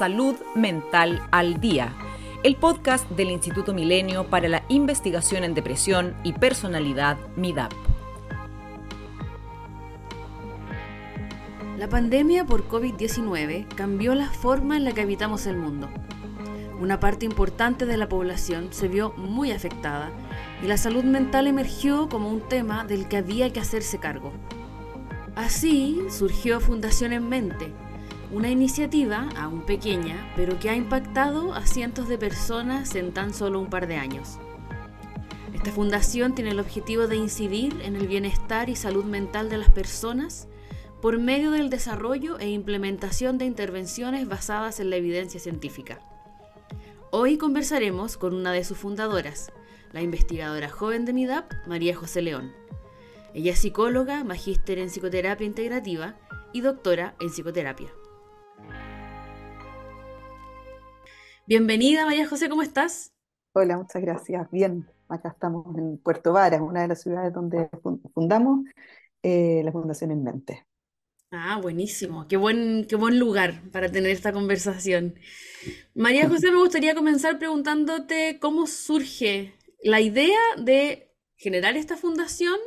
Salud Mental al Día, el podcast del Instituto Milenio para la Investigación en Depresión y Personalidad MIDAP. La pandemia por COVID-19 cambió la forma en la que habitamos el mundo. Una parte importante de la población se vio muy afectada y la salud mental emergió como un tema del que había que hacerse cargo. Así surgió Fundación en Mente, una iniciativa aún pequeña, pero que ha impactado a cientos de personas en tan solo un par de años. Esta fundación tiene el objetivo de incidir en el bienestar y salud mental de las personas por medio del desarrollo e implementación de intervenciones basadas en la evidencia científica. Hoy conversaremos con una de sus fundadoras, la investigadora joven de MIDAP, María José León. Ella es psicóloga, magíster en psicoterapia integrativa y doctora en psicoterapia. Bienvenida María José, ¿cómo estás? Hola, muchas gracias. Bien, acá estamos en Puerto Varas, una de las ciudades donde fundamos eh, la Fundación en Mente. Ah, buenísimo. Qué buen, qué buen lugar para tener esta conversación. María José, me gustaría comenzar preguntándote cómo surge la idea de generar esta fundación.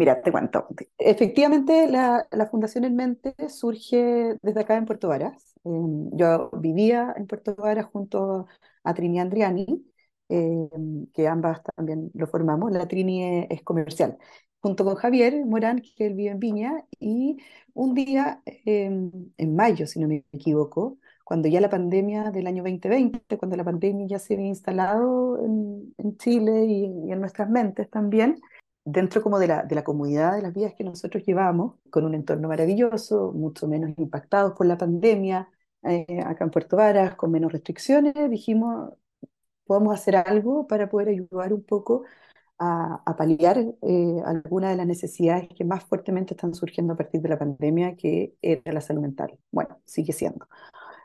Mira, te cuento. Efectivamente, la, Fundación en Mente surge desde acá en Puerto Varas. Em, yo vivía en Puerto Varas junto a Trini Andriani, em, que ambas también lo formamos. La Trini es comercial junto con Javier Morán, que él vive en Viña, y un día, em, en mayo, si no me equivoco, cuando ya la pandemia del año 2020, cuando la pandemia ya se había instalado en, Chile y, en nuestras mentes también, dentro como de la, de la comunidad de las vías que nosotros llevamos, con un entorno maravilloso, mucho menos impactados por la pandemia, eh, acá en Puerto Varas, con menos restricciones, dijimos, podemos hacer algo para poder ayudar un poco a, paliar eh, algunas de las necesidades que más fuertemente están surgiendo a partir de la pandemia, que era la salud mental. Bueno, sigue siendo.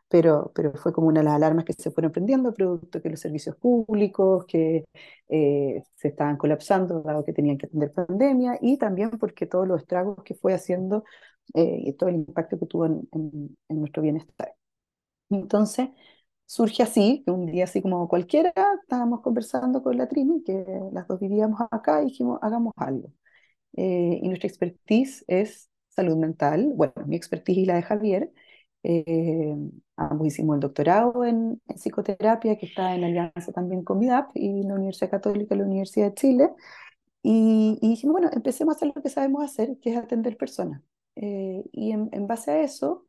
Pero, pero fue como una de las alarmas que se fueron prendiendo, producto que los servicios públicos que eh, se estaban colapsando, dado que tenían que atender pandemia, y también porque todos los estragos que fue haciendo eh, y todo el impacto que tuvo en, en, en nuestro bienestar. Entonces, surge así, que un día así como cualquiera, estábamos conversando con la Trini, que las dos vivíamos acá, y dijimos, hagamos algo. Eh, y nuestra expertise es salud mental, bueno, mi expertise y la de Javier. Eh, ambos hicimos el doctorado en, psicoterapia, que está en alianza también con MIDAP y la Universidad Católica y la Universidad de Chile. Y, dijimos, bueno, empecemos a hacer lo que sabemos hacer, que es atender personas. Eh, y en, base a eso,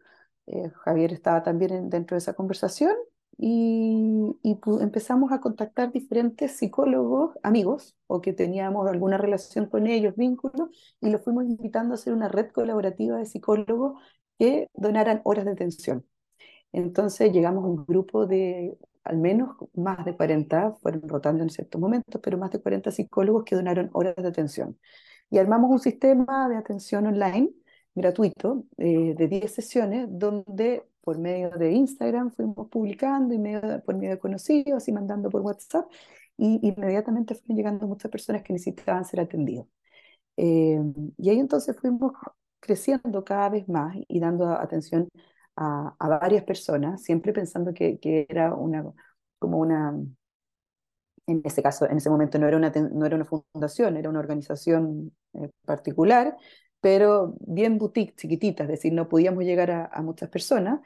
Javier estaba también dentro de esa conversación y, empezamos a contactar diferentes psicólogos, amigos, o que teníamos alguna relación con ellos, vínculos, y los fuimos invitando a hacer una red colaborativa de psicólogos que donaran horas de atención. Entonces llegamos a un grupo de al menos más de 40, fueron rotando en ciertos momentos, pero más de 40 psicólogos que donaron horas de atención. Y armamos un sistema de atención online gratuito eh, de 10 sesiones donde por medio de Instagram fuimos publicando, y medio, por medio de conocidos y mandando por WhatsApp, y inmediatamente fueron llegando muchas personas que necesitaban ser atendidos. Eh, y ahí entonces fuimos creciendo cada vez más y dando atención a, a varias personas, siempre pensando que, era una, como una, en ese caso, en ese momento no era una, no era una fundación, era una organización eh, particular, pero bien boutique, chiquititas, es decir, no podíamos llegar a, muchas personas.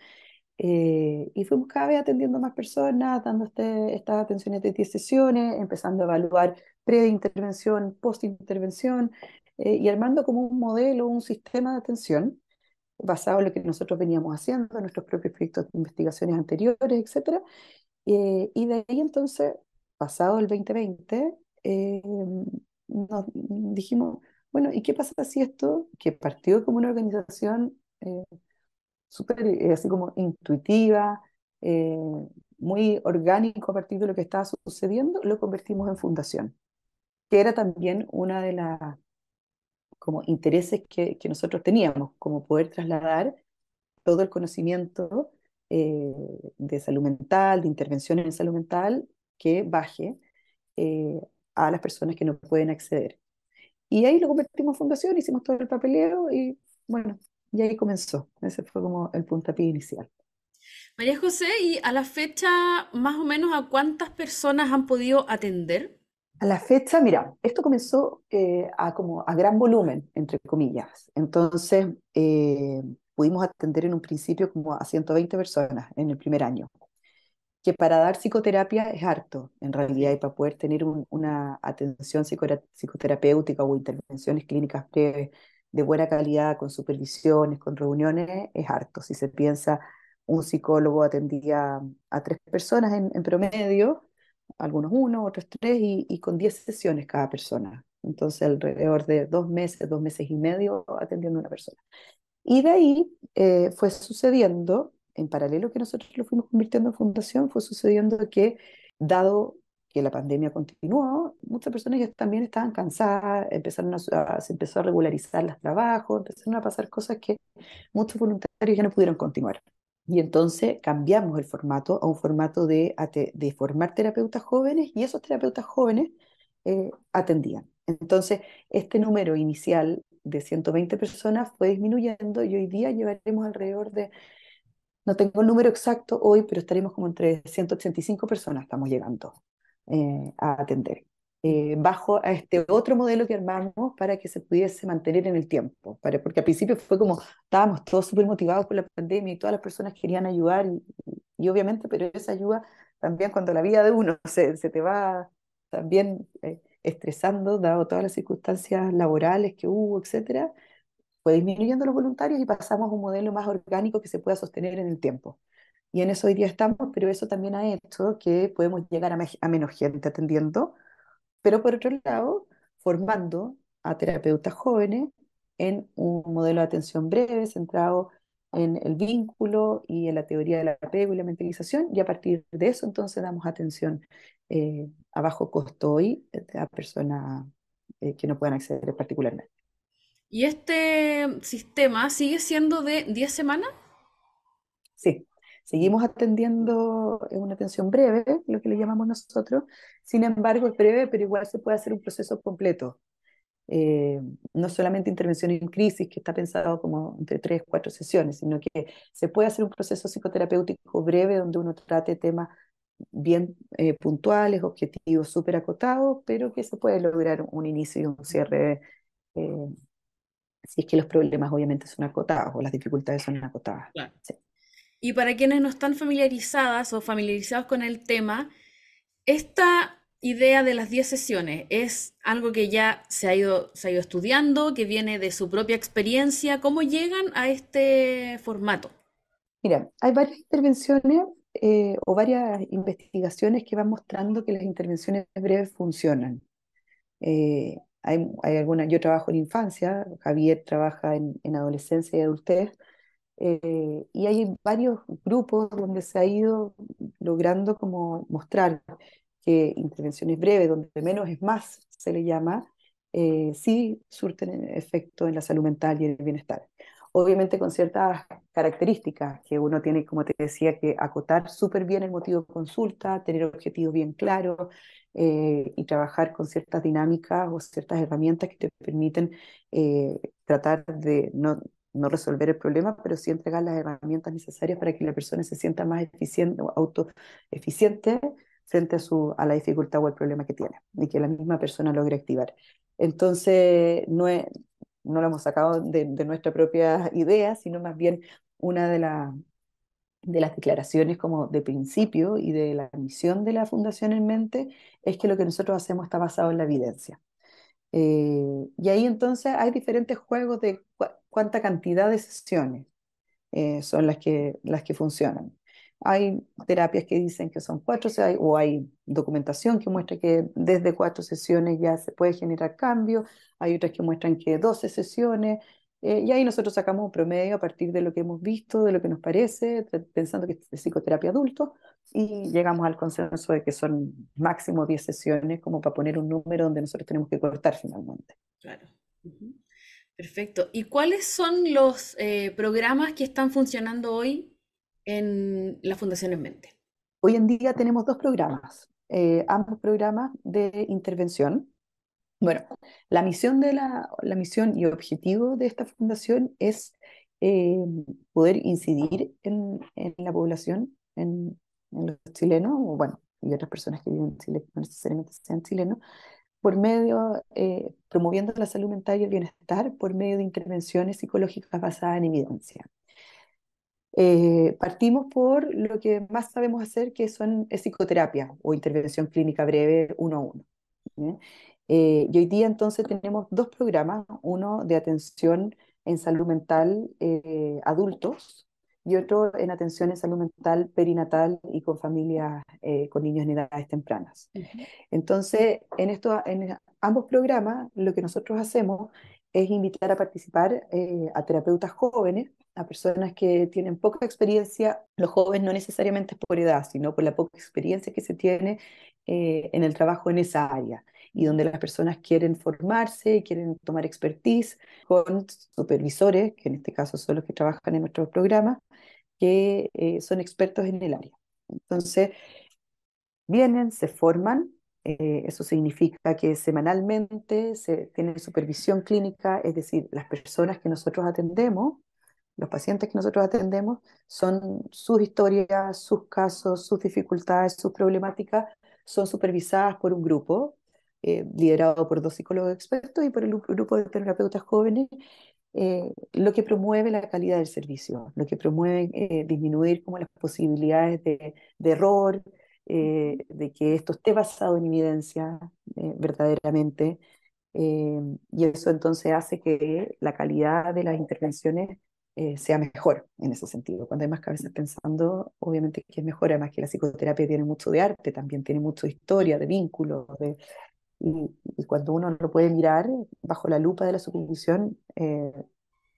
Eh, y fuimos cada vez atendiendo más personas, dando este, estas atenciones de 10 sesiones, empezando a evaluar pre-intervención, post-intervención, eh, y armando como un modelo, un sistema de atención basado en lo que nosotros veníamos haciendo, en nuestros propios proyectos de investigaciones anteriores, etc. Eh, y de ahí entonces, pasado el 2020, nos dijimos, bueno, ¿y qué pasa si esto, que partió como una organización eh, súper eh, así como intuitiva, eh, muy orgánico a partir de lo que estaba sucediendo, lo convertimos en fundación, que era también una de las como intereses que, que nosotros teníamos, como poder trasladar todo el conocimiento de salud mental, de intervención en salud mental, que baje a las personas que no pueden acceder. Y ahí lo convertimos en fundación, hicimos todo el papeleo y bueno, y ahí comenzó. Ese fue como el puntapié inicial. María José, ¿y a la fecha más o menos a cuántas personas han podido atender? A la fecha, mira, esto comenzó eh, a, como a gran volumen, entre comillas. Entonces, eh, pudimos atender en un principio como a 120 personas en el primer año, que para dar psicoterapia es harto, en realidad, y para poder tener una atención psicoterapéutica o intervenciones clínicas breves de buena calidad, con supervisiones, con reuniones, es harto. Si se piensa, un psicólogo atendía a tres personas en, en promedio, algunos uno, otros tres, y, con diez sesiones cada persona. Entonces, alrededor de dos meses, dos meses y medio atendiendo a una persona. Y de ahí eh, fue sucediendo, en paralelo que nosotros lo fuimos convirtiendo en fundación, fue sucediendo que, dado que la pandemia continuó, muchas personas ya también estaban cansadas, empezaron a, se empezó a regularizar los trabajos, empezaron a pasar cosas que muchos voluntarios ya no pudieron continuar. Y entonces cambiamos el formato a un formato de, formar terapeutas jóvenes y esos terapeutas jóvenes eh, atendían. Entonces, este número inicial de 120 personas fue disminuyendo y hoy día llevaremos alrededor de, no tengo el número exacto hoy, pero estaremos como entre 185 personas estamos llegando eh, a atender. Eh, bajo a este otro modelo que armamos para que se pudiese mantener en el tiempo, para, porque al principio fue como, estábamos todos súper motivados por la pandemia y todas las personas querían ayudar y, obviamente, pero esa ayuda también cuando la vida de uno se, se te va también eh, estresando, dado todas las circunstancias laborales que hubo, etcétera, fue disminuyendo los voluntarios y pasamos a un modelo más orgánico que se pueda sostener en el tiempo. Y en eso hoy día estamos, pero eso también ha hecho que podemos llegar a, a menos gente atendiendo, pero por otro lado, formando a terapeutas jóvenes en un modelo de atención breve centrado en el vínculo y en la teoría del apego y la mentalización, y a partir de eso entonces damos atención eh, a bajo costo hoy a personas eh, que no puedan acceder particularmente. ¿Y este sistema sigue siendo de 10 semanas? Sí, Seguimos atendiendo en una atención breve, lo que le llamamos nosotros. Sin embargo, es breve, pero igual se puede hacer un proceso completo. Eh, no solamente intervención en crisis, que está pensado como entre tres, cuatro sesiones, sino que se puede hacer un proceso psicoterapéutico breve donde uno trate temas bien eh, puntuales, objetivos súper acotados, pero que se puede lograr un inicio y un cierre eh, si es que los problemas obviamente son acotados o las dificultades son acotadas. Claro. Y para quienes no están familiarizadas o familiarizados con el tema, esta idea de las 10 sesiones es algo que ya se ha, ido, se ha ido estudiando, que viene de su propia experiencia. ¿Cómo llegan a este formato? Mira, hay varias intervenciones eh, o varias investigaciones que van mostrando que las intervenciones breves funcionan. Eh, hay, hay alguna, yo trabajo en infancia, Javier trabaja en, en adolescencia y adultez, eh, y hay varios grupos donde se ha ido logrando como mostrar que intervenciones breves, donde menos es más, se le llama, eh, sí surten efecto en la salud mental y el bienestar. Obviamente con ciertas características que uno tiene, como te decía, que acotar súper bien el motivo de consulta, tener objetivos bien claros eh, y trabajar con ciertas dinámicas o ciertas herramientas que te permiten tratar de no, no resolver el problema, pero sí entregar las herramientas necesarias para que la persona se sienta más eficiente autoeficiente frente a, su, a la dificultad o el problema que tiene y que la misma persona logre activar. Entonces, no, no lo hemos sacado de, nuestra propia idea, sino más bien una de, la, de las declaraciones como de principio y de la misión de la Fundación en mente es que lo que nosotros hacemos está basado en la evidencia. Eh, y ahí entonces hay diferentes juegos de cuánta cantidad de sesiones eh, son las que, las que funcionan. Hay terapias que dicen que son cuatro, o hay documentación que muestra que desde cuatro sesiones ya se puede generar cambio, hay otras que muestran que 12 sesiones, eh, y ahí nosotros sacamos un promedio a partir de lo que hemos visto, de lo que nos parece, pensando que es psicoterapia adulto, y llegamos al consenso de que son máximo 10 sesiones como para poner un número donde nosotros tenemos que cortar finalmente. Claro. Perfecto. ¿Y cuáles son los eh, programas que están funcionando hoy en la Fundación En Mente? Hoy en día tenemos dos programas, eh, ambos programas de intervención. Bueno, la misión, de la, misión y objetivo de esta fundación es eh, poder incidir en, en, la población, en, los chilenos, bueno, y otras personas que viven en Chile no necesariamente sean chilenos, por medio, eh, promoviendo la salud mental y el bienestar por medio de intervenciones psicológicas basadas en evidencia. Eh, partimos por lo que más sabemos hacer, que son es psicoterapia o intervención clínica breve uno a uno. Eh, y hoy día entonces tenemos dos programas, uno de atención en salud mental eh, adultos y otro en atención en salud mental perinatal y con familias con niños en edades tempranas. Entonces, en, esto, en ambos programas lo que nosotros hacemos es invitar a participar a terapeutas jóvenes a personas que tienen poca experiencia, los jóvenes no necesariamente por edad, sino por la poca experiencia que se tiene eh, en el trabajo en esa área y donde las personas quieren formarse, quieren tomar expertise con supervisores, que en este caso son los que trabajan en nuestro programa, que eh, son expertos en el área. Entonces, vienen, se forman, eh, eso significa que semanalmente se tiene supervisión clínica, es decir, las personas que nosotros atendemos los pacientes que nosotros atendemos son sus historias, sus casos, sus dificultades, sus problemáticas, son supervisadas por un grupo eh, liderado por dos psicólogos expertos y por el grupo de terapeutas jóvenes, eh, lo que promueve la calidad del servicio, lo que promueve eh, disminuir como las posibilidades de, de error, de que esto esté basado en evidencia verdaderamente. y eso entonces hace que la calidad de las intervenciones eh, sea mejor en ese sentido. Cuando hay más cabezas pensando, obviamente que es mejor, además que la psicoterapia tiene mucho de arte, también tiene mucho de historia, de vínculos, de, y, cuando uno lo puede mirar bajo la lupa de la supervisión, eh,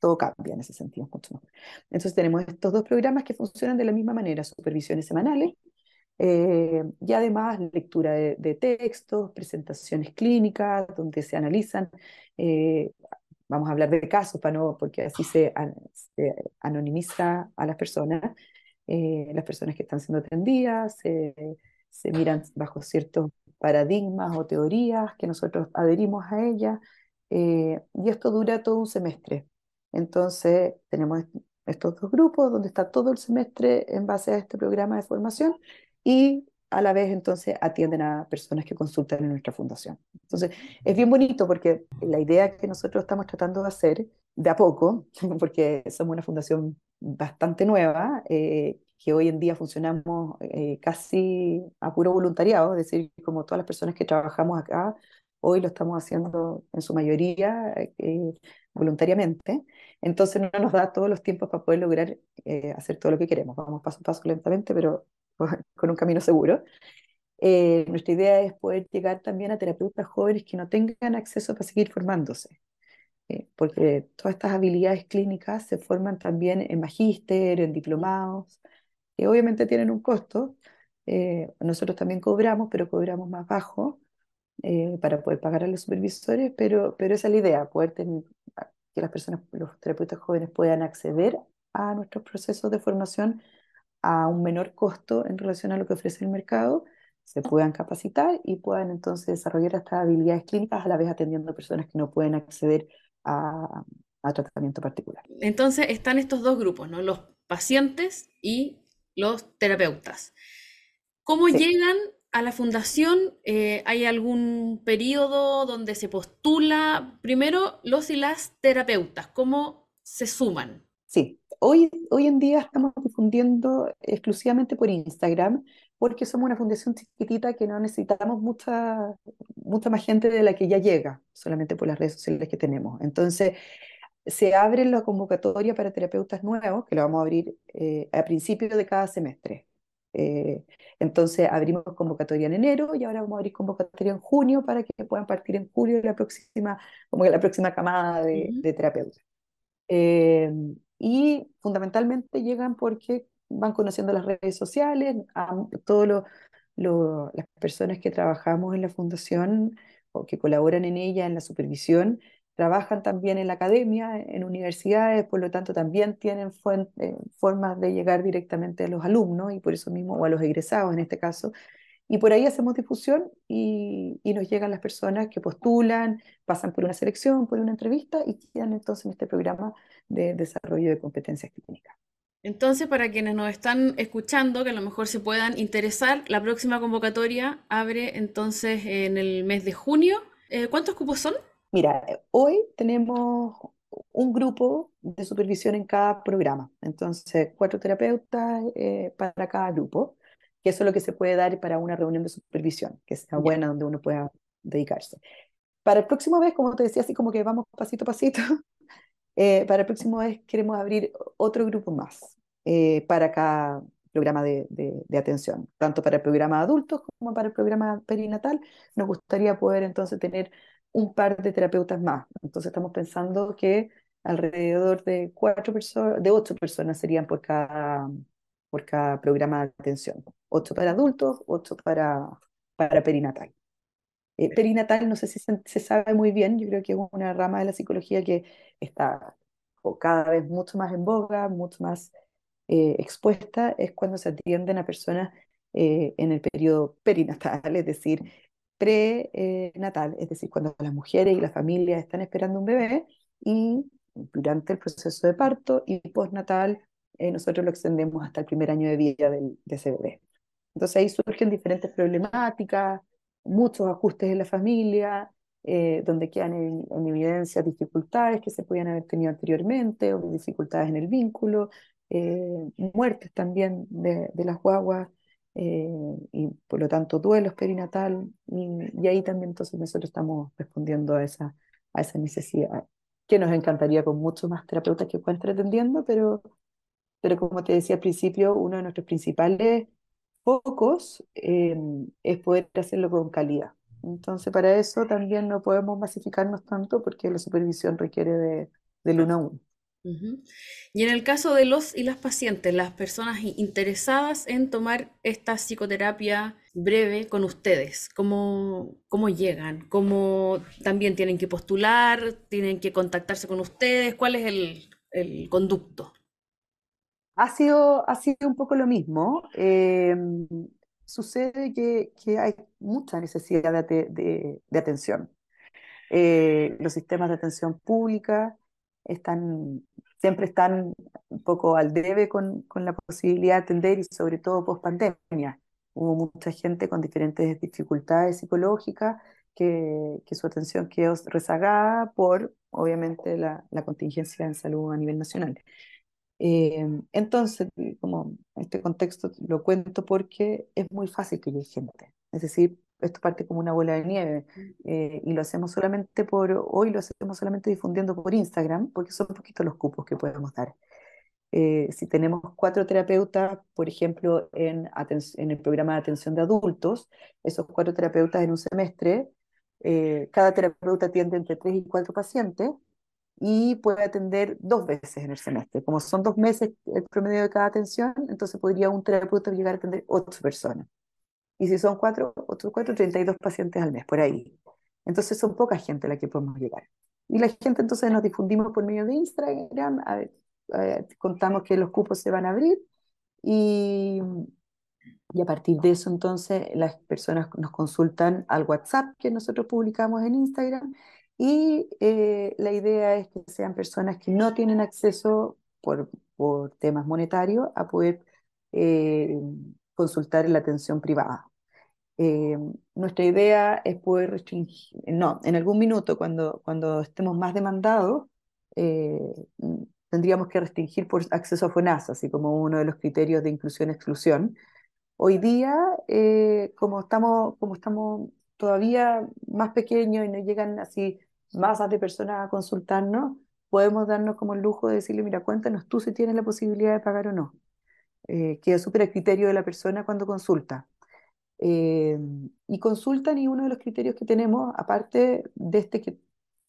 todo cambia en ese sentido, mucho. Entonces tenemos estos dos programas que funcionan de la misma manera, supervisiones semanales, eh, y además lectura de, de, textos, presentaciones clínicas, donde se analizan vamos a hablar de casos para no, porque así se, anonimiza a las personas, eh, las personas que están siendo atendidas, se miran bajo ciertos paradigmas o teorías que nosotros adherimos a ellas, eh, y esto dura todo un semestre. Entonces, tenemos estos dos grupos donde está todo el semestre en base a este programa de formación y a la vez entonces atienden a personas que consultan en nuestra fundación. Entonces, es bien bonito porque la idea que nosotros estamos tratando de hacer de a poco, porque somos una fundación bastante nueva, eh, que hoy en día funcionamos eh, casi a puro voluntariado, es decir, como todas las personas que trabajamos acá, hoy lo estamos haciendo en su mayoría eh, voluntariamente, entonces no nos da todos los tiempos para poder lograr hacer todo lo que queremos. Vamos paso a paso lentamente, pero con un camino seguro. Eh, nuestra idea es poder llegar también a terapeutas jóvenes que no tengan acceso para seguir formándose, eh, porque todas estas habilidades clínicas se forman también en magíster, en diplomados, que obviamente tienen un costo. Eh, nosotros también cobramos, pero cobramos más bajo para poder pagar a los supervisores, pero, pero esa es la idea, poder tener, que las personas, los terapeutas jóvenes puedan acceder a nuestros procesos de formación a un menor costo en relación a lo que ofrece el mercado, se puedan capacitar y puedan entonces desarrollar estas habilidades clínicas a la vez atendiendo a personas que no pueden acceder a, a tratamiento particular. Entonces están estos dos grupos, ¿no? Los pacientes y los terapeutas. ¿Cómo llegan a la fundación? Eh, ¿Hay algún periodo donde se postula primero los y las terapeutas? ¿Cómo se suman? Sí, Hoy, hoy en día estamos difundiendo exclusivamente por Instagram porque somos una fundación chiquitita que no necesitamos mucha, mucha más gente de la que ya llega, solamente por las redes sociales que tenemos. Entonces, se abre la convocatoria para terapeutas nuevos, que lo vamos a abrir eh, a principio de cada semestre. Eh, entonces abrimos convocatoria en enero y ahora vamos a abrir convocatoria en junio para que puedan partir en julio la próxima, como la próxima camada de, de terapeutas. Eh, y fundamentalmente llegan porque van conociendo las redes sociales, a todas las personas que trabajamos en la fundación o que colaboran en ella, en la supervisión, trabajan también en la academia, en universidades, por lo tanto también tienen eh, formas de llegar directamente a los alumnos y por eso mismo, o a los egresados en este caso, y por ahí hacemos difusión y, nos llegan las personas que postulan, pasan por una selección, por una entrevista y quedan entonces en este programa de desarrollo de competencias clínicas. Entonces, para quienes nos están escuchando, que a lo mejor se puedan interesar, la próxima convocatoria abre entonces en el mes de junio. Eh, ¿Cuántos cupos son? Mira, hoy tenemos un grupo de supervisión en cada programa. Entonces, cuatro terapeutas eh, para cada grupo, que eso es lo que se puede dar para una reunión de supervisión, que sea buena, donde uno pueda dedicarse. Para el próximo mes, como te decía, así como que vamos pasito a pasito, eh, para el próximo mes queremos abrir otro grupo más eh, para cada programa de, de, atención, tanto para el programa de adultos como para el programa perinatal. Nos gustaría poder entonces tener un par de terapeutas más. Entonces estamos pensando que alrededor de cuatro personas, de ocho personas serían por cada, por cada programa de atención. Ocho para adultos, ocho para, para perinatal. Eh, perinatal no sé si se, sabe muy bien, yo creo que es una rama de la psicología que está cada vez mucho más en boga, mucho más eh, expuesta, es cuando se atienden a personas eh, en el periodo perinatal, es decir, prenatal, es decir, cuando las mujeres y las familias están esperando un bebé y durante el proceso de parto y postnatal, eh, nosotros lo extendemos hasta el primer año de vida del, de ese bebé. Entonces ahí surgen diferentes problemáticas, muchos ajustes en la familia, eh, donde quedan en, evidencia dificultades que se podían haber tenido anteriormente o dificultades en el vínculo, eh, muertes también de, de las guaguas eh, y por lo tanto duelos perinatal, y, ahí también entonces nosotros estamos respondiendo a esa, a esa necesidad, que nos encantaría con muchos más terapeutas que puedan estar atendiendo, pero, pero como te decía al principio, uno de nuestros principales focos eh, es poder hacerlo con calidad. Entonces, para eso también no podemos masificarnos tanto porque la supervisión requiere de, del uno a uno. Y en el caso de los y las pacientes, las personas interesadas en tomar esta psicoterapia breve con ustedes, ¿cómo, cómo llegan? ¿Cómo también tienen que postular? ¿Tienen que contactarse con ustedes? ¿Cuál es el, el conducto? Ha sido, ha sido un poco lo mismo. Em, sucede que, que, hay mucha necesidad de, de, de atención. Eh, los sistemas de atención pública están, siempre están un poco al debe con, con la posibilidad de atender y sobre todo post pandemia. Hubo mucha gente con diferentes dificultades psicológicas que, que su atención quedó rezagada por, obviamente, la, la contingencia en salud a nivel nacional. Eh, entonces, como este contexto lo cuento porque es muy fácil que llegue gente. Es decir, esto parte como una bola de nieve eh, y lo hacemos solamente por, hoy lo hacemos solamente difundiendo por Instagram, porque son poquitos los cupos que podemos dar. Eh, si tenemos cuatro terapeutas, por ejemplo, en, en el programa de atención de adultos, esos cuatro terapeutas en un semestre, eh, cada terapeuta atiende entre tres y cuatro pacientes y puede atender dos veces en el semestre. Como son dos meses el promedio de cada atención, entonces podría un terapeuta llegar a atender ocho personas. Y si son cuatro, otros cuatro, 32 pacientes al mes, por ahí. Entonces son poca gente a la que podemos llegar. Y la gente entonces nos difundimos por medio de Instagram, a contamos que los cupos se van a abrir y, y a partir de eso entonces las personas nos consultan al WhatsApp que nosotros publicamos en Instagram y eh, la idea es que sean personas que no tienen acceso por, por temas monetarios a poder eh, consultar en la atención privada. Eh, nuestra idea es poder restringir, no, en algún minuto cuando, cuando estemos más demandados, eh, tendríamos que restringir por acceso a FONASA, así como uno de los criterios de inclusión-exclusión. Hoy día, eh, como, estamos, como estamos todavía más pequeños y no llegan así masas de personas a consultarnos, podemos darnos como el lujo de decirle, mira, cuéntanos tú si tienes la posibilidad de pagar o no. Eh, queda súper el criterio de la persona cuando consulta. Eh, y consultan y uno de los criterios que tenemos, aparte de este que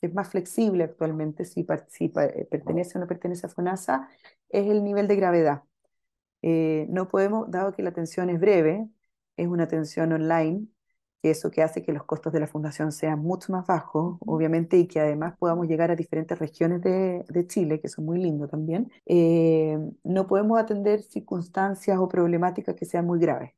es más flexible actualmente, si, si eh, pertenece o no pertenece a FONASA, es el nivel de gravedad. Eh, no podemos, dado que la atención es breve, es una atención online, eso que hace que los costos de la fundación sean mucho más bajos, obviamente, y que además podamos llegar a diferentes regiones de, de Chile, que son muy lindos también, no podemos atender circunstancias o problemáticas que sean muy graves.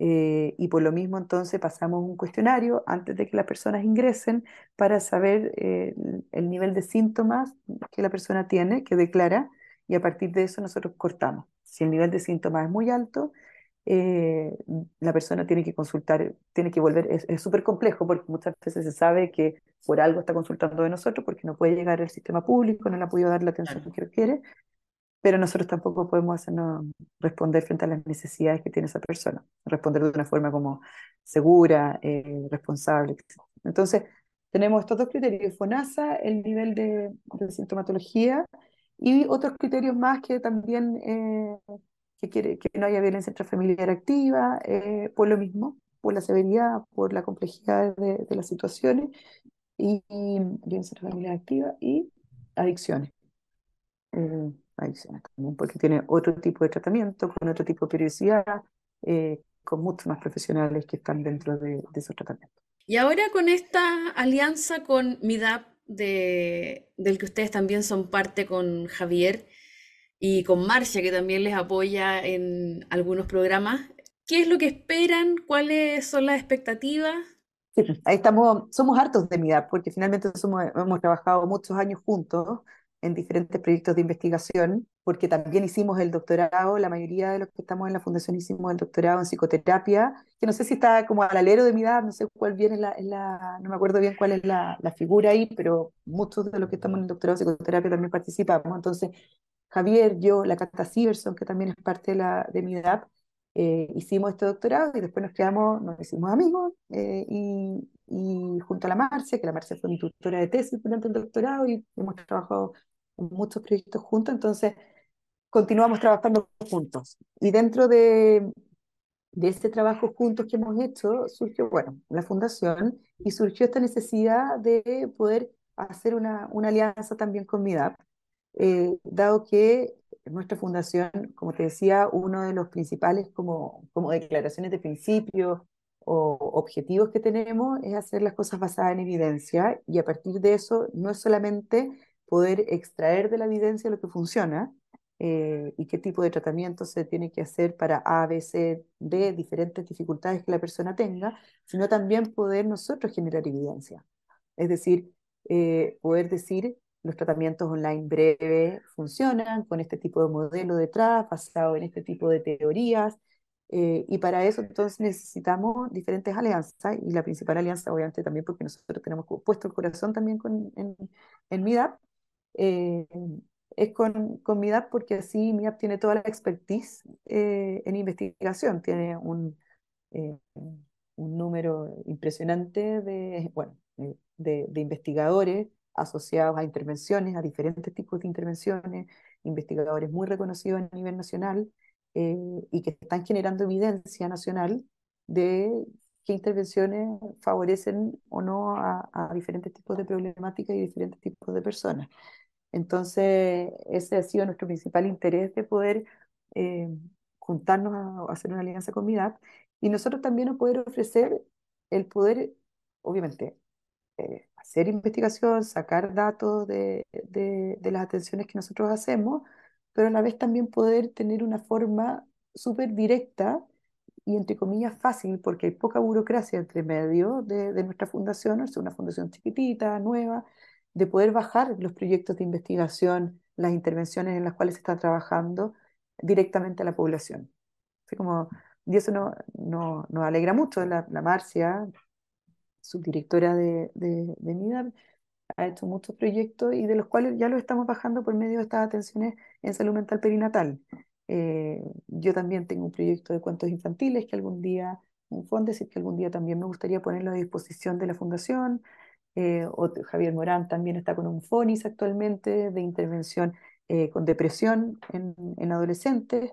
Eh, y por lo mismo entonces pasamos un cuestionario antes de que las personas ingresen para saber eh, el nivel de síntomas que la persona tiene, que declara, y a partir de eso nosotros cortamos. Si el nivel de síntomas es muy alto, eh, la persona tiene que consultar, tiene que volver, es súper complejo porque muchas veces se sabe que por algo está consultando de nosotros porque no puede llegar al sistema público, no le ha podido dar la atención que requiere, pero nosotros tampoco podemos hacernos responder frente a las necesidades que tiene esa persona, responder de una forma como segura, eh, responsable. Entonces, tenemos estos dos criterios, FONASA, el nivel de, sintomatología y otros criterios más que también eh, que quiere que no haya violencia intrafamiliar activa, eh, por lo mismo, por la severidad, por la complejidad de, las situaciones y, violencia intrafamiliar activa y adicciones también, porque tiene otro tipo de tratamiento, con otro tipo de periodicidad, eh, con muchos más profesionales que están dentro de, esos tratamientos. Y ahora con esta alianza con MIDAP, de, del que ustedes también son parte con Javier y con Marcia, que también les apoya en algunos programas, ¿qué es lo que esperan? ¿Cuáles son las expectativas? Pues, ahí estamos, somos hartos de MIDAP, porque finalmente somos, hemos trabajado muchos años juntos en diferentes proyectos de investigación, porque también hicimos el doctorado, la mayoría de los que estamos en la fundación hicimos el doctorado en psicoterapia, que no sé si está como al alero de mi edad, no sé cuál viene la, la no me acuerdo bien cuál es la, la, figura ahí, pero muchos de los que estamos en el doctorado en psicoterapia también participamos. Entonces, Javier, yo, la Cata Siverson, que también es parte de, la, de mi edad, eh, hicimos este doctorado y después nos quedamos, nos hicimos amigos eh, y, y, junto a la Marcia, que la Marcia fue mi tutora de tesis durante el doctorado y hemos trabajado muchos proyectos juntos, entonces continuamos trabajando juntos. Y dentro de, de ese trabajo juntos que hemos hecho, surgió, bueno, la fundación y surgió esta necesidad de poder hacer una, una alianza también con MIDAP, eh, dado que nuestra fundación, como te decía, uno de los principales como, como declaraciones de principio o objetivos que tenemos es hacer las cosas basadas en evidencia y a partir de eso no es solamente poder extraer de la evidencia lo que funciona eh, y qué tipo de tratamiento se tiene que hacer para A, B, C, D, diferentes dificultades que la persona tenga, sino también poder nosotros generar evidencia. Es decir, eh, poder decir los tratamientos online breves funcionan con este tipo de modelo detrás, basado en este tipo de teorías, eh, y para eso entonces necesitamos diferentes alianzas, y la principal alianza obviamente también porque nosotros tenemos puesto el corazón también con, en, en MIDAP, eh, es con, con MIDAP porque así MIDAP tiene toda la expertise eh, en investigación, tiene un, eh, un número impresionante de, bueno, de, investigadores asociados a intervenciones, a diferentes tipos de intervenciones, investigadores muy reconocidos a nivel nacional y que están generando evidencia nacional de qué intervenciones favorecen o no a, a diferentes tipos de problemáticas y diferentes tipos de personas. Entonces, ese ha sido nuestro principal interés de poder eh, juntarnos a, hacer una alianza con MIDAP y nosotros también nos poder ofrecer el poder, obviamente, eh, hacer investigación, sacar datos de, de, las atenciones que nosotros hacemos, pero a la vez también poder tener una forma súper directa y entre comillas fácil, porque hay poca burocracia entre medio de, de nuestra fundación, es una fundación chiquitita, nueva, de poder bajar los proyectos de investigación, las intervenciones en las cuales se está trabajando directamente a la población. Así como, y eso no, no, nos alegra mucho. La, Marcia, subdirectora de, de, de MIDAP, ha hecho muchos proyectos y de los cuales ya los estamos bajando por medio de estas atenciones en salud mental perinatal. Eh, yo también tengo un proyecto de cuentos infantiles que algún día, un fondo, decir que algún día también me gustaría ponerlo a disposición de la fundación. Eh, Javier Morán también está con un FONIS actualmente de intervención eh, con depresión en, en, adolescentes,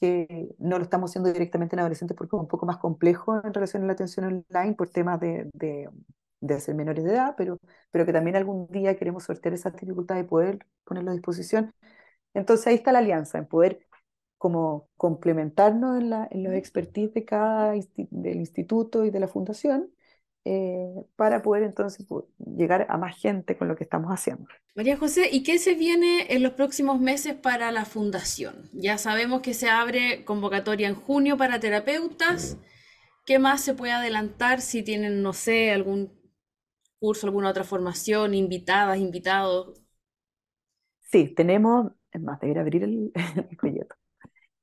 que no lo estamos haciendo directamente en adolescentes porque es un poco más complejo en relación a la atención online por temas de, de, de ser menores de edad, pero, pero que también algún día queremos sortear esa dificultad de poder ponerlo a disposición. Entonces ahí está la alianza, en poder como complementarnos en, la, en los expertise de cada del instituto y de la fundación eh, para poder entonces llegar a más gente con lo que estamos haciendo. María José, ¿y qué se viene en los próximos meses para la fundación? Ya sabemos que se abre convocatoria en junio para terapeutas. ¿Qué más se puede adelantar si tienen, no sé, algún curso, alguna otra formación, invitadas, invitados? Sí, tenemos, es más, debería abrir el, proyecto.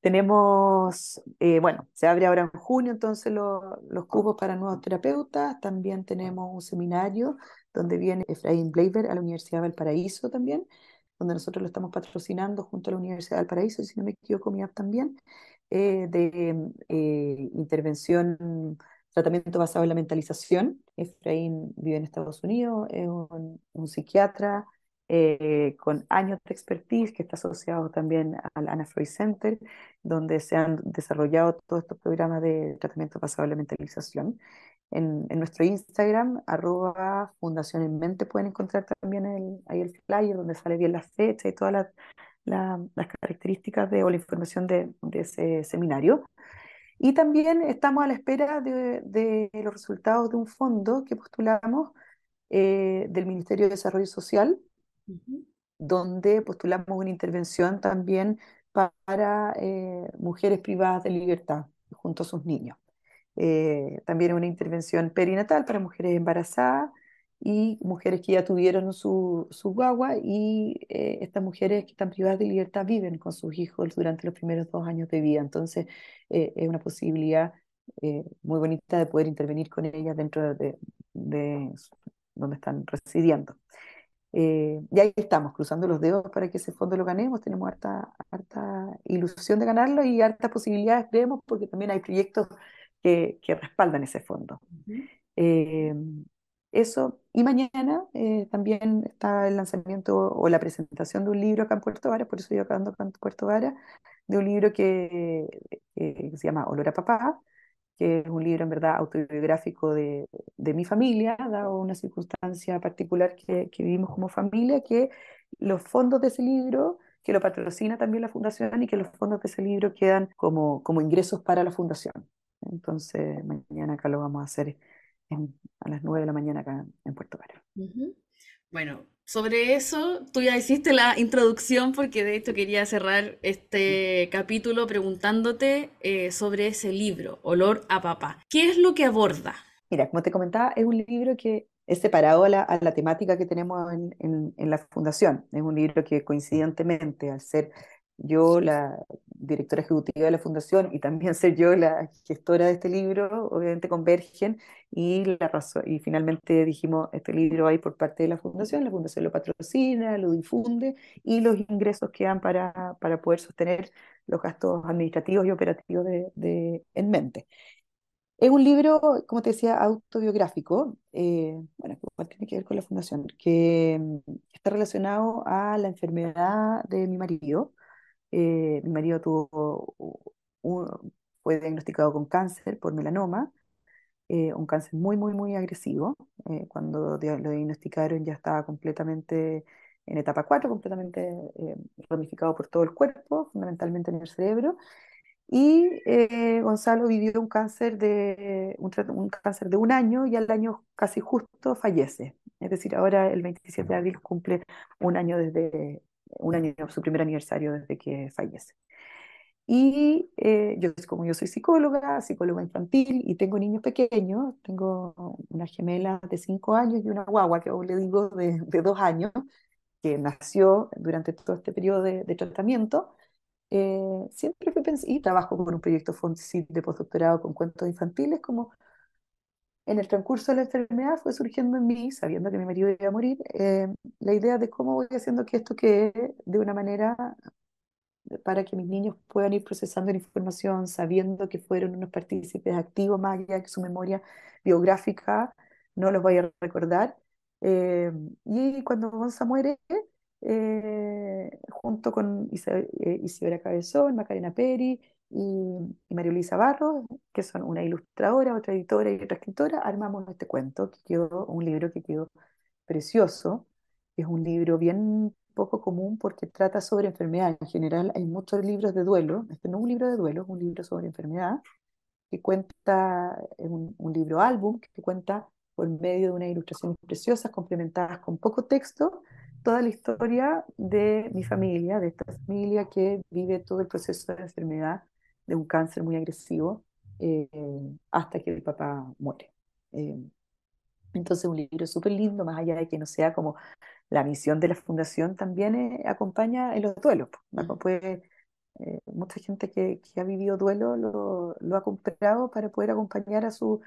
Tenemos, eh, bueno, se abre ahora en junio entonces los cupos para nuevos terapeutas. También tenemos un seminario donde viene Efraín Bleiber a la Universidad de Valparaíso también, donde nosotros lo estamos patrocinando junto a la Universidad de Valparaíso, y si no me equivoco, MIAP también, eh, de eh, intervención, tratamiento basado en la mentalización. Efraín vive en Estados Unidos, es un psiquiatra eh, con años de expertise, que está asociado también al Anna Freud Center, donde se han desarrollado todos estos programas de tratamiento basado en la mentalización. En, en nuestro Instagram, arroba Fundación en Mente, pueden encontrar también el, ahí el flyer donde sale bien la fecha y todas las, las características de, o la información de, de ese seminario. Y también estamos a la espera de, de los resultados de un fondo que postulamos eh, del Ministerio de Desarrollo Social, donde postulamos una intervención también para eh, mujeres privadas de libertad junto a sus niños. Eh, también una intervención perinatal para mujeres embarazadas y mujeres que ya tuvieron su, su guagua y eh, estas mujeres que están privadas de libertad viven con sus hijos durante los primeros dos años de vida. Entonces es una posibilidad muy bonita de poder intervenir con ellas dentro de, de donde están residiendo. Eh, y ahí estamos, cruzando los dedos para que ese fondo lo ganemos. Tenemos harta, harta ilusión de ganarlo y hartas posibilidades, creemos, porque también hay proyectos que, que respaldan ese fondo. Eh, eso, y mañana eh, también está el lanzamiento o la presentación de un libro acá en Puerto Vara, por eso yo acá ando acá en Puerto Vara, de un libro que, que se llama Olor a Papá, que es un libro en verdad autobiográfico de, de mi familia, dado una circunstancia particular que, que, vivimos como familia, que los fondos de ese libro, que lo patrocina también la fundación y que los fondos de ese libro quedan como, como ingresos para la fundación. Entonces, mañana acá lo vamos a hacer a las 9 de la mañana acá en Puerto Vara. Bueno, sobre eso, tú ya hiciste la introducción porque de hecho quería cerrar este capítulo preguntándote eh, sobre ese libro, Olor a Papá. ¿Qué es lo que aborda? Mira, como te comentaba, es un libro que es separado a la, temática que tenemos en, en, en, la fundación. Es un libro que coincidentemente, al ser yo la directora ejecutiva de la fundación y también ser yo la gestora de este libro, obviamente convergen y, la razón, y finalmente dijimos, este libro hay por parte de la fundación, la fundación lo patrocina, lo difunde y los ingresos quedan para, para poder sostener los gastos administrativos y operativos de, en mente. Es un libro, como te decía, autobiográfico, eh, bueno, tiene que ver con la fundación, que está relacionado a la enfermedad de mi marido, eh, mi marido tuvo fue diagnosticado con cáncer por melanoma, eh, un cáncer muy, muy, muy agresivo. Eh, cuando lo diagnosticaron ya estaba completamente en etapa 4, completamente ramificado por todo el cuerpo, fundamentalmente en el cerebro. Y Gonzalo vivió un cáncer, de, un, un, cáncer de un año y al año casi justo fallece. Es decir, ahora el 27 de abril cumple un año desde un año, su primer aniversario desde que fallece. Y eh, yo, como yo soy psicóloga, psicóloga infantil y tengo niños pequeños, tengo una gemela de 5 años y una guagua que aún le digo de, de 2 años, que nació durante todo este periodo de, de tratamiento, eh, siempre fui y trabajo con un proyecto FONSIT de postdoctorado con cuentos infantiles, como en el transcurso de la enfermedad fue surgiendo en mí, sabiendo que mi marido iba a morir, eh, la idea de cómo voy haciendo que esto quede de una manera para que mis niños puedan ir procesando la información, sabiendo que fueron unos partícipes activos, más allá que su memoria biográfica no los vaya a recordar. Eh, y cuando Gonza muere, eh, junto con Isidora Cabezón, Macarena Peri, y, María Luisa Barro, que son una ilustradora, otra editora y otra escritora, armamos este cuento, que quedó un libro que quedó precioso. Es un libro bien poco común porque trata sobre enfermedad. En general hay muchos libros de duelo. Este no es un libro de duelo, es un libro sobre enfermedad, que cuenta, es un, un libro álbum que cuenta por medio de unas ilustraciones preciosas, complementadas con poco texto, toda la historia de mi familia, de esta familia que vive todo el proceso de enfermedad de un cáncer muy agresivo eh, hasta que el papá muere. Eh, entonces, un libro súper lindo, más allá de que no sea como la misión de la fundación, también eh, acompaña en los duelos. Puede, mucha gente que, que, ha vivido duelo lo, lo, ha comprado para poder acompañar a su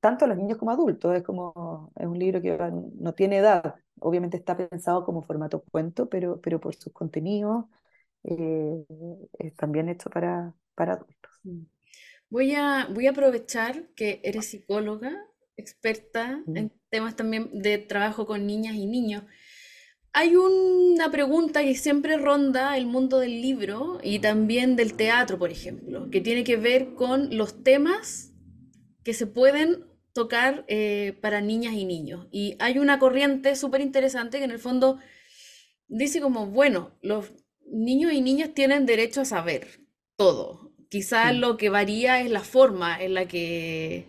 tanto a los niños como adultos. Es como es un libro que no tiene edad. Obviamente está pensado como formato cuento, pero, pero por sus contenidos eh, es también hecho para, para adultos. Mm. Voy a, voy a aprovechar que eres psicóloga, experta mm. en temas también de trabajo con niñas y niños. Hay una pregunta que siempre ronda el mundo del libro y también del teatro, por ejemplo, que tiene que ver con los temas que se pueden tocar eh, para niñas y niños. Y hay una corriente súper interesante que en el fondo dice como, bueno, los niños y niñas tienen derecho a saber todo. Quizás lo que varía es la forma en la que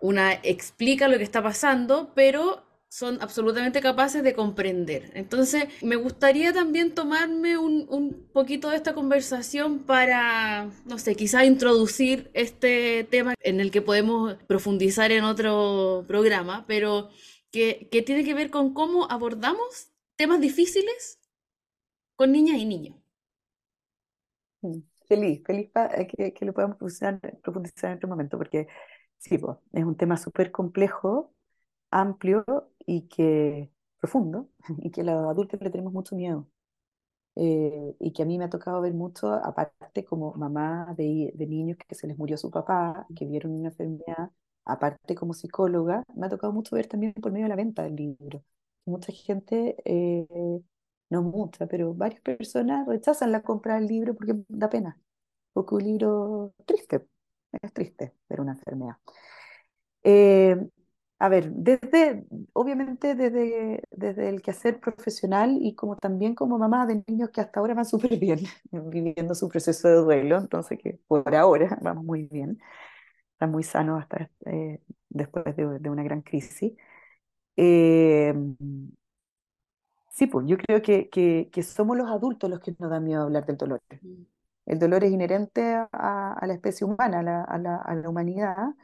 una explica lo que está pasando, pero son absolutamente capaces de comprender. Entonces, me gustaría también tomarme un, un, poquito de esta conversación para, no sé, quizás introducir este tema en el que podemos profundizar en otro programa, pero que, que tiene que ver con cómo abordamos temas difíciles con niñas y niños. Mm, feliz, feliz eh, que, que, lo podamos profundizar, en otro momento, porque sí, pues, es un tema súper complejo amplio y que profundo y que los adultos le tenemos mucho miedo. Eh, y que a mí me ha tocado ver mucho, aparte como mamá de, de, niños que se les murió su papá, que vieron una enfermedad, aparte como psicóloga, me ha tocado mucho ver también por medio de la venta del libro. Mucha gente, eh, no mucha, pero varias personas rechazan la compra del libro porque da pena, porque un libro triste, es triste ver una enfermedad. Eh, a ver, desde, obviamente desde, desde el quehacer profesional y como también como mamá de niños que hasta ahora van súper bien, viviendo su proceso de duelo, entonces que por ahora vamos muy bien, están muy sanos hasta eh, después de, de, una gran crisis. Eh, sí, pues yo creo que, que, que, somos los adultos los que nos da miedo hablar del dolor. Mm. El dolor es inherente a, a la especie humana, a la, a la, a la humanidad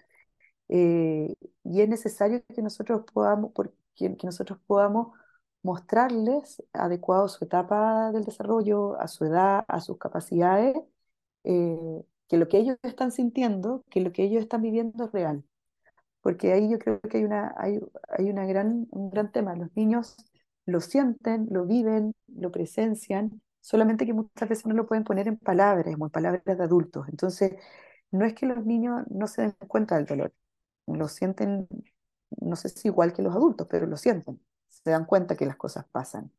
eh, y es necesario que nosotros podamos, que, nosotros podamos mostrarles adecuado a su etapa del desarrollo, a su edad, a sus capacidades, eh, que lo que ellos están sintiendo, que lo que ellos están viviendo es real. Porque ahí yo creo que hay, una, hay, hay una gran, un gran tema. Los niños lo sienten, lo viven, lo presencian, solamente que muchas veces no lo pueden poner en palabras, en palabras de adultos. Entonces, no es que los niños no se den cuenta del dolor, lo sienten, no sé si igual que los adultos, pero lo sienten, se dan cuenta que las cosas pasan.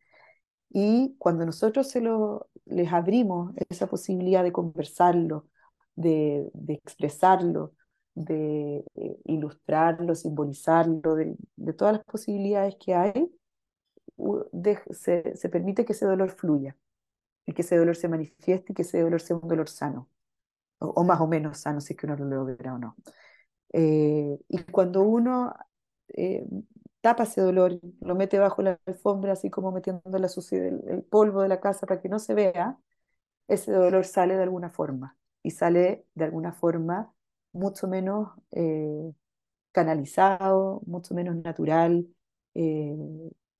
Y cuando nosotros se lo, les abrimos esa posibilidad de conversarlo, de, expresarlo, de eh, ilustrarlo, simbolizarlo, de, todas las posibilidades que hay, se, se, permite que ese dolor fluya y que ese dolor se manifieste y que ese dolor sea un dolor sano, o, o más o menos sano, si es que uno lo logra o no. Eh, y cuando uno eh, tapa ese dolor, lo mete bajo la alfombra, así como metiendo la suciedad, el, polvo de la casa para que no se vea, ese dolor sale de alguna forma y sale de alguna forma mucho menos eh, canalizado, mucho menos natural,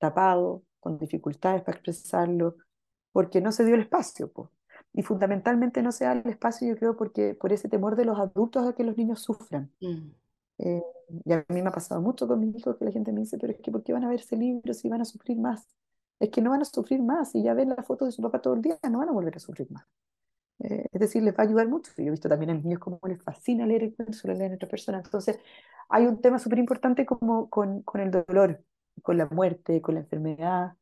tapado, con dificultades para expresarlo, porque no se dio el espacio. Y fundamentalmente no se da el espacio, yo creo, porque por ese temor de los adultos a que los niños sufran. Mm. Eh, y a mí me ha pasado mucho con mis hijos que la gente me dice, pero es que ¿por qué van a ver ese libro si van a sufrir más? Es que no van a sufrir más, y ya ven la foto de su papá todo el día, no van a volver a sufrir más. Eh, es decir, les va a ayudar mucho. Yo he visto también a los niños cómo les fascina leer el cuento, leen a otra persona. Entonces, hay un tema súper importante como con, con el dolor, con la muerte, con la enfermedad,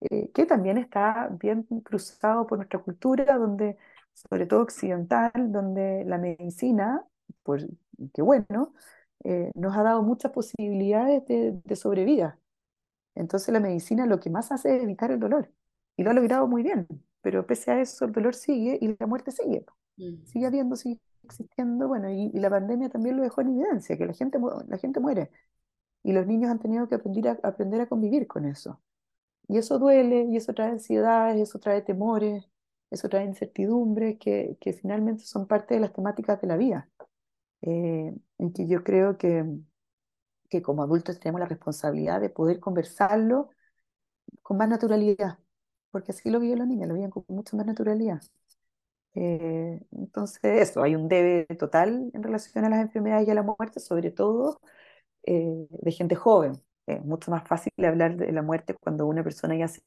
eh, que también está bien cruzado por nuestra cultura, donde, sobre todo occidental, donde la medicina, pues qué bueno, eh, nos ha dado muchas posibilidades de, de, sobrevida. Entonces la medicina lo que más hace es evitar el dolor, y lo ha logrado muy bien, pero pese a eso el dolor sigue y la muerte sigue, mm. sigue habiendo, sigue existiendo, bueno, y, y, la pandemia también lo dejó en evidencia, que la gente, la gente muere, y los niños han tenido que aprender a, aprender a convivir con eso. Y eso duele, y eso trae ansiedades, eso trae temores, eso trae incertidumbres que, que finalmente son parte de las temáticas de la vida. Eh, en que yo creo que, que como adultos tenemos la responsabilidad de poder conversarlo con más naturalidad, porque así lo viven los niños, lo viven con mucha más naturalidad. Eh, entonces, eso, hay un debe total en relación a las enfermedades y a la muerte, sobre todo eh, de gente joven. Es mucho más fácil hablar de la muerte cuando una persona ya se,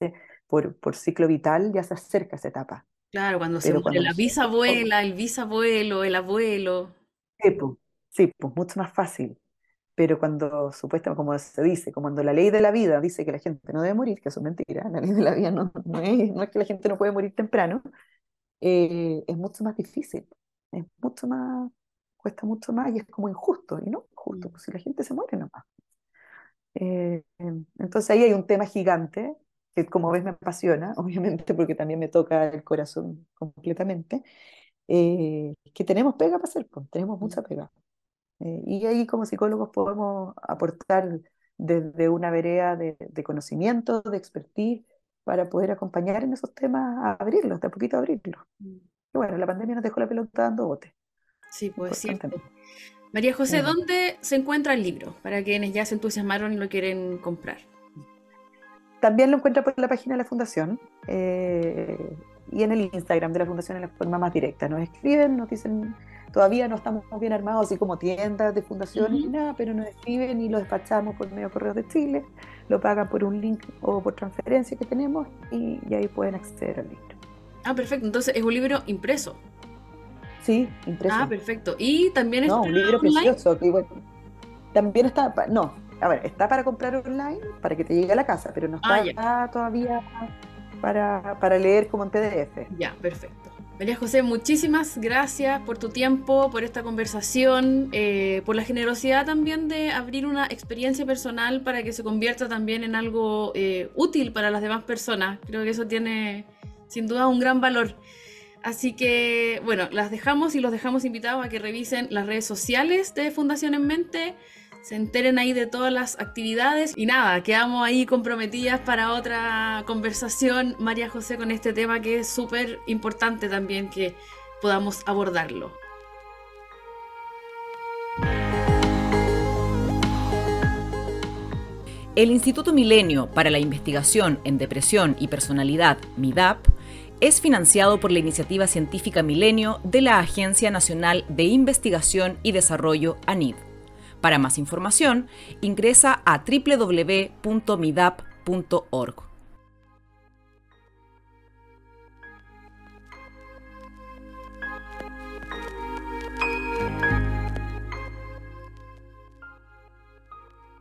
por, por ciclo vital, ya se acerca a esa etapa. Claro, cuando se muere la bisabuela, el bisabuelo, el abuelo. Sí, pues, sí, pues mucho más fácil. Pero cuando, supuestamente, como se dice, cuando la ley de la vida dice que la gente no debe morir, que eso es mentira, la ley de la vida no, no, es, no es que la gente no puede morir temprano, eh, es mucho más difícil, es mucho más, cuesta mucho más y es como injusto, y no justo, pues si la gente se muere nomás. Eh, entonces ahí hay un tema gigante que como ves me apasiona, obviamente porque también me toca el corazón completamente, eh, que tenemos pega para hacer, pues, tenemos mucha pega. y ahí como psicólogos podemos aportar desde una vereda de, de conocimiento, de expertise, para poder acompañar en esos temas a abrirlos, de a poquito abrirlos. Y bueno, la pandemia nos dejó la pelota dando bote. Sí, pues sí. María José, ¿dónde se encuentra el libro para quienes ya se entusiasmaron y lo quieren comprar? También lo encuentra por la página de la Fundación eh, y en el Instagram de la Fundación en la forma más directa. Nos escriben, nos dicen Todavía no estamos bien armados, así como tiendas de fundaciones ni nada, pero nos escriben y lo despachamos por medio de Correos de Chile, lo pagan por un link o por transferencia que tenemos y, ahí pueden acceder al libro. Ah, perfecto. Entonces es un libro impreso. Sí, impreso. Ah, perfecto. Y también está. No, un libro precioso. Que, también está. No, a ver, está para comprar online, para que te llegue a la casa, pero no ah, está todavía para, para leer como en PDF. Ya, perfecto. María José, muchísimas gracias por tu tiempo, por esta conversación, eh, por la generosidad también de abrir una experiencia personal para que se convierta también en algo eh, útil para las demás personas. Creo que eso tiene sin duda un gran valor. Así que, bueno, las dejamos y los dejamos invitados a que revisen las redes sociales de Fundación en Mente se enteren ahí de todas las actividades. Y nada, quedamos ahí comprometidas para otra conversación, María José, con este tema que es súper importante también que podamos abordarlo. El Instituto Milenio para la Investigación en Depresión y Personalidad, MIDAP, es financiado por la iniciativa científica Milenio de la Agencia Nacional de Investigación y Desarrollo, ANID. Para más información, ingresa a www.midap.org.